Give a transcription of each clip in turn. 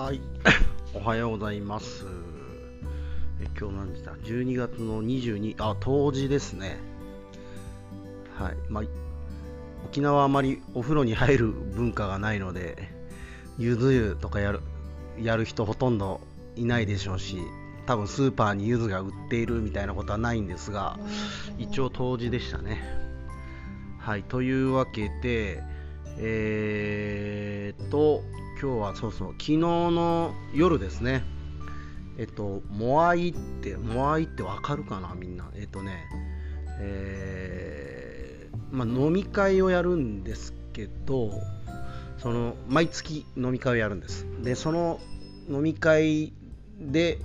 はい、おはようございます。え今日何時だ ?12 月の22、あ、冬至ですね。はい、まあ、沖縄はあまりお風呂に入る文化がないので、ゆず湯とかやるやる人ほとんどいないでしょうし、多分スーパーにゆずが売っているみたいなことはないんですが、一応冬至でしたね。はい、というわけで、えーっと、今日はそうそう、昨日の夜ですね、えっと、モアイって、モアイってわかるかな、みんな。えっとね、えーまあ、飲み会をやるんですけど、その毎月飲み会をやるんです。で、その飲み会で、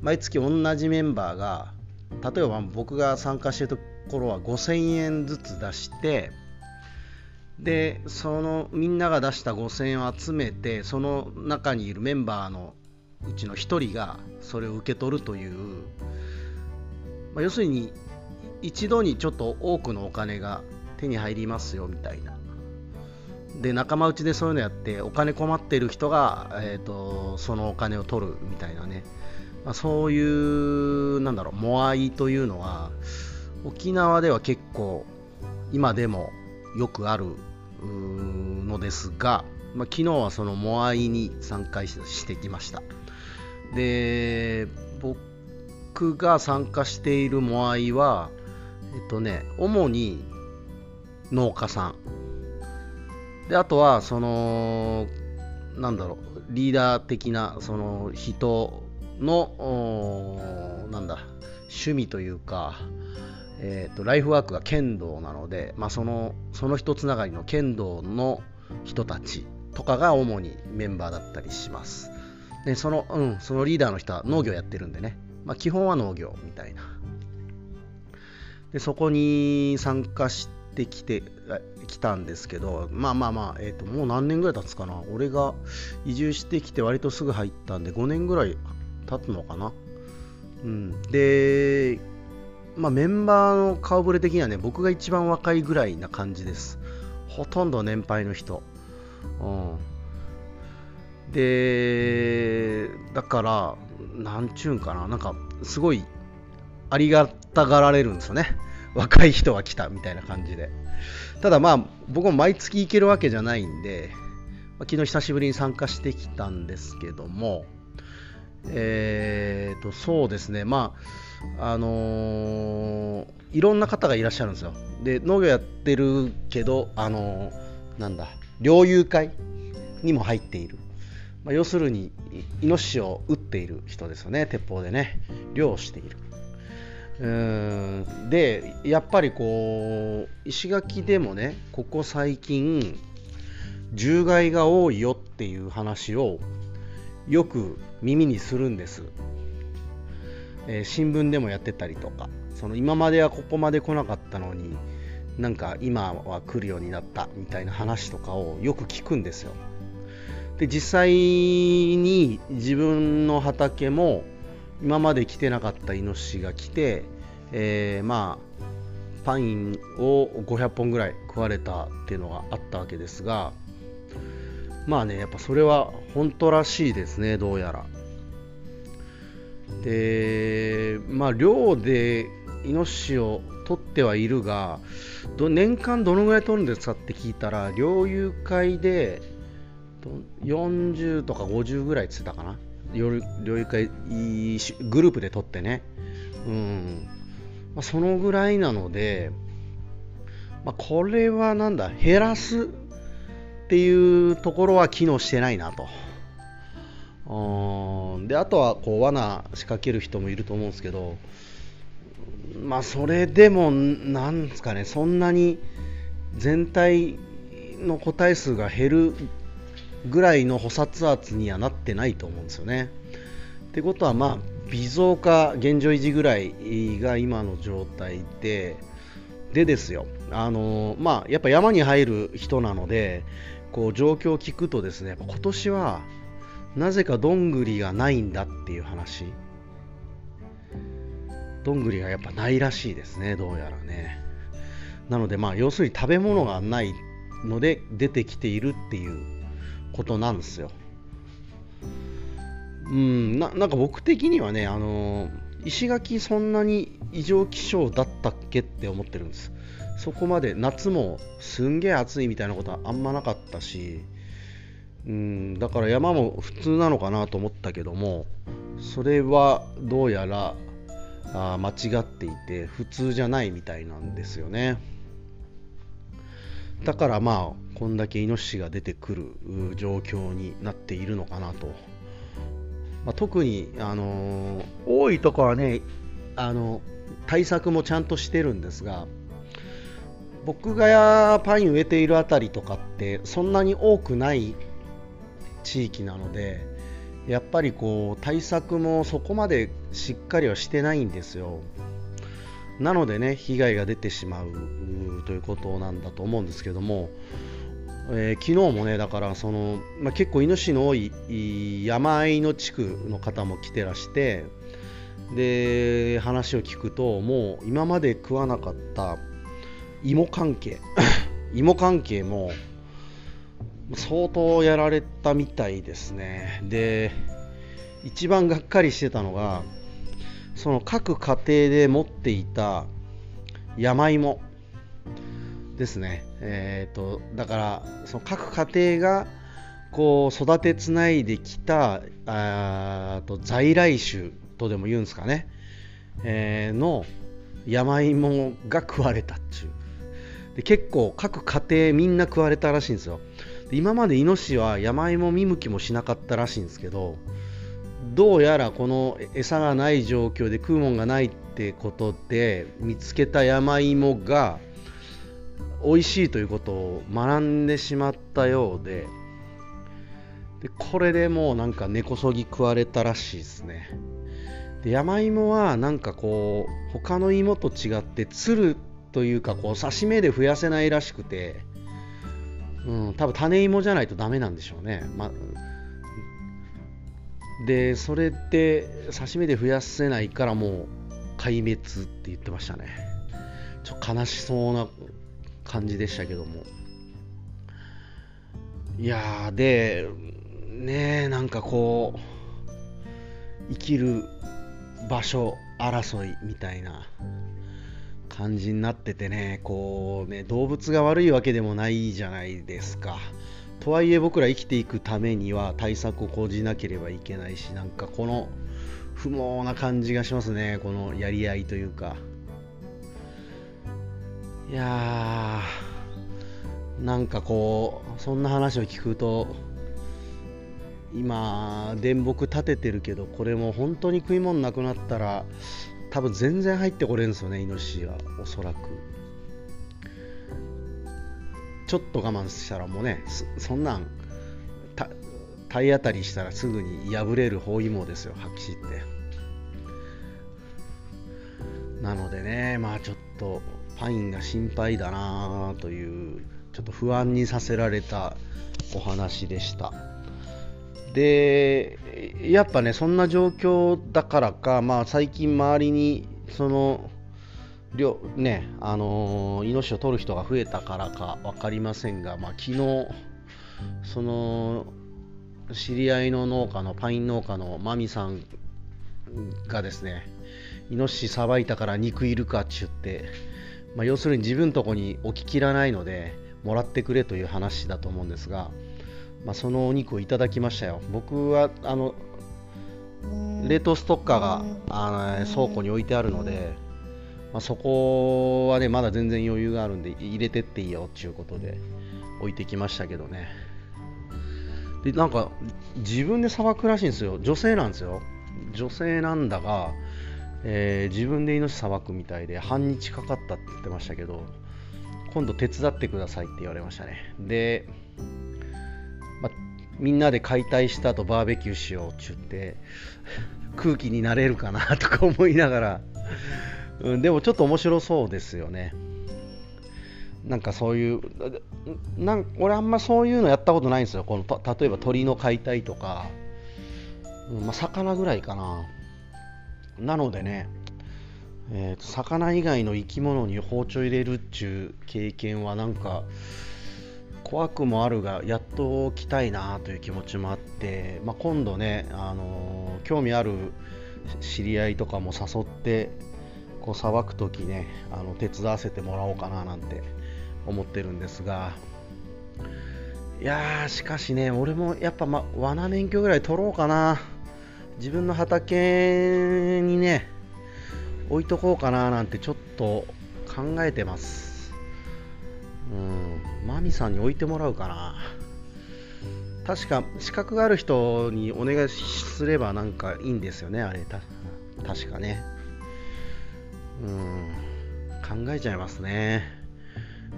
毎月同じメンバーが、例えば僕が参加してるところは5000円ずつ出して、でそのみんなが出した5000円を集めてその中にいるメンバーのうちの1人がそれを受け取るという、まあ、要するに一度にちょっと多くのお金が手に入りますよみたいな。で仲間内でそういうのやってお金困っている人が、えーと、そのお金を取るみたいなね、まあ、そういうなんだろうモアイというのは沖縄では結構今でもよくあるのですが、まあ、昨日はそのモアイに参加してきました。で僕が参加しているモアイはえっとね主に農家さん。であとはそのなんだろうリーダー的なその人のなんだ趣味というかえーと、ライフワークが剣道なので、まあ、そのその人つながりの剣道の人たちとかが主にメンバーだったりします。でその,、うん、そのリーダーの人は農業やってるんでね、まあ、基本は農業みたいな。でそこに参加してきてきたんですけどまあまあまあ、えーと、ともう何年ぐらい経つかな。俺が移住してきて割とすぐ入ったんで5年ぐらい経つのかな。うん。でまあ、メンバーの顔ぶれ的にはね、僕が一番若いぐらいな感じです。ほとんど年配の人。うん、で、だから、なんちゅうんかな、なんか、すごい、ありがたがられるんですよね。若い人が来たみたいな感じで。ただまあ、僕も毎月行けるわけじゃないんで、昨日久しぶりに参加してきたんですけども、えーと、そうですね、まあ、あのー、いろんな方がいらっしゃるんですよ。で、農業やってるけど、あのー、なんだ、猟友会にも入っている。まあ、要するに、イノシシを撃っている人ですよね、鉄砲でね。猟をしている。うんで、やっぱりこう、石垣でもね、ここ最近、獣害が多いよっていう話をよく耳にするんです、えー、新聞でもやってたりとかその今まではここまで来なかったのになんか今は来るようになったみたいな話とかをよく聞くんですよで実際に自分の畑も今まで来てなかったイノシシが来て、えー、まあパインを500本ぐらい食われたっていうのがあったわけですがまあね、やっぱそれは本当らしいですね、どうやら。で、まあ、漁でイノシシを取ってはいるが、年間どのぐらい取るんですかって聞いたら、猟友会で40とか50ぐらいって言ってたかな。猟友会グループで取ってね。うんまあ、そのぐらいなので、まあ、これはなんだ、減らすっていうところは機能してないなと。であとはこう罠仕掛ける人もいると思うんですけど、まあ、それでも、なんですかね、そんなに全体の個体数が減るぐらいの捕殺圧にはなってないと思うんですよね。ってことは、まあ、微増か現状維持ぐらいが今の状態で、でですよ、あのまあ、やっぱ山に入る人なので、こう状況を聞くとですね、今年はなぜかどんぐりがないんだっていう話。どんぐりがやっぱないらしいですね、どうやらね。なので、まあ、要するに食べ物がないので出てきているっていうことなんですよ。うんななんか僕的にはねあの石垣そんなに異常気象だったっけって思ってるんですそこまで夏もすんげえ暑いみたいなことはあんまなかったしうんだから山も普通なのかなと思ったけどもそれはどうやらあ間違っていて普通じゃないみたいなんですよね。だからまあこんだけイノシシが出てくる状況になっているのかなと、まあ、特に、あのー、多いとこはねあの対策もちゃんとしてるんですが僕がパイン植えているあたりとかってそんなに多くない地域なのでやっぱりこう対策もそこまでしっかりはしてないんですよ。なのでね被害が出てしまうということなんだと思うんですけども、えー、昨日もねだからその、まあ、結構イノシシの多い山あいの地区の方も来てらしてで話を聞くともう今まで食わなかった芋関係 芋関係も相当やられたみたいですね。で一番がっかりしてたのがその各家庭で持っていた山芋ですね。えーと、だからその各家庭がこう育てつないできたあと在来種とでも言うんですかね、えー、の山芋が食われたっちゅう。で結構各家庭みんな食われたらしいんですよ。今までイノシシは山芋見向きもしなかったらしいんですけどどうやらこの餌がない状況で食うもんがないってことで見つけた山芋が美味しいということを学んでしまったようででこれでもうなんか根こそぎ食われたらしいですね。で山芋はなんかこう他の芋と違ってつるというかこう刺し目で増やせないらしくてうん、多分種芋じゃないとダメなんでしょうね。まで、それって刺身で増やせないからもう壊滅って言ってましたね。ちょっと悲しそうな感じでしたけども。いやー、で、ねなんかこう、生きる場所争いみたいな感じになっててねこうね動物が悪いわけでもないじゃないですか。とはいえ僕ら生きていくためには対策を講じなければいけないしなんかこの不毛な感じがしますね。このやり合いというか。いやーなんかこうそんな話を聞くと今電木立ててるけどこれも本当に食い物なくなったら多分全然入ってこれるんですよねイノシシはおそらく。ちょっと我慢したらもうねそんなん体当たりしたらすぐに破れる包囲網ですよ白紙って。なのでねまあちょっとパインが心配だなというちょっと不安にさせられたお話でした。でやっぱねそんな状況だからか、まあ、最近周りにそのねあのー、イノシシを取る人が増えたからか分かりませんが、まあ、昨日その知り合いの農家のパイン農家のマミさんがですねイノシシさばいたから肉いるかっちゅって、まあ、要するに自分とこに置ききらないのでもらってくれという話だと思うんですがまあ、そのお肉をいただきましたよ。僕はあの冷凍ストッカーがあの倉庫に置いてあるので、まあ、そこはねまだ全然余裕があるんで入れてっていいよっていうことで置いてきましたけどね。でなんか自分でさばくらしいんですよ。女性なんですよ。女性なんだが、えー、自分で命さばくみたいで半日かかったって言ってましたけど今度手伝ってくださいって言われましたね。でみんなで解体した後バーベキューしようって言って空気になれるかなとか思いながら、うん、でもちょっと面白そうですよね。なんかそういうなん俺あんまそういうのやったことないんですよ。この例えば鳥の解体とか、うんまあ、魚ぐらいかな。なのでね、えー、魚以外の生き物に包丁入れるっちゅう経験はなんか怖くもあるがやっと来たいなという気持ちもあって、まあ、今度ね、あのー、興味ある知り合いとかも誘ってこうさばく時ねあの手伝わせてもらおうかななんて思ってるんですがいやーしかしね俺もやっぱ、ま、罠免許ぐらい取ろうかな。自分の畑にね置いとこうかななんてちょっと考えてます。うん。マミさんに置いてもらうかな。確か資格がある人にお願いすればなんかいいんですよねあれ。た確かね。うん。考えちゃいますね。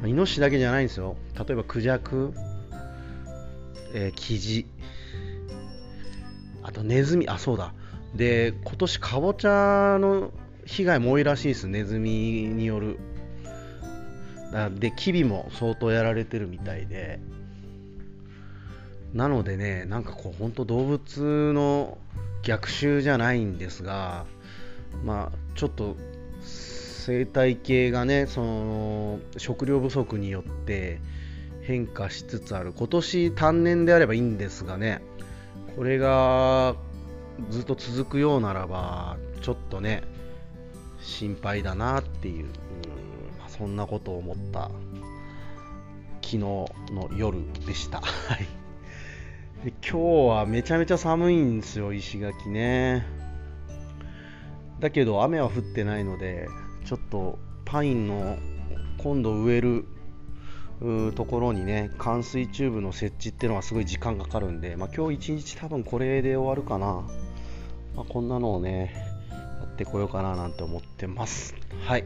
イノシシだけじゃないんですよ。例えばクジャク、えー、キジ。あとネズミ。あそうだ。で今年かぼちゃの被害も多いらしいです。ネズミによる。でキビも相当やられてるみたいで。なのでねなんかこう本当動物の逆襲じゃないんですがまあちょっと生態系がねその食料不足によって変化しつつある。今年単年であればいいんですがねこれがずっと続くようならばちょっとね心配だなっていう、まあ、そんなことを思った昨日の夜でした。はい今日はめちゃめちゃ寒いんですよ、石垣ね。だけど雨は降ってないので、ちょっとパインの今度植えるところにね、冠水チューブの設置っていうのはすごい時間かかるんで、まあ、今日一日多分これで終わるかな。まあ、こんなのをね、やってこようかななんて思ってます。はい。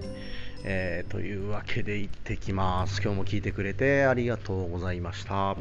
えー、というわけで行ってきます。今日も聞いてくれてありがとうございました。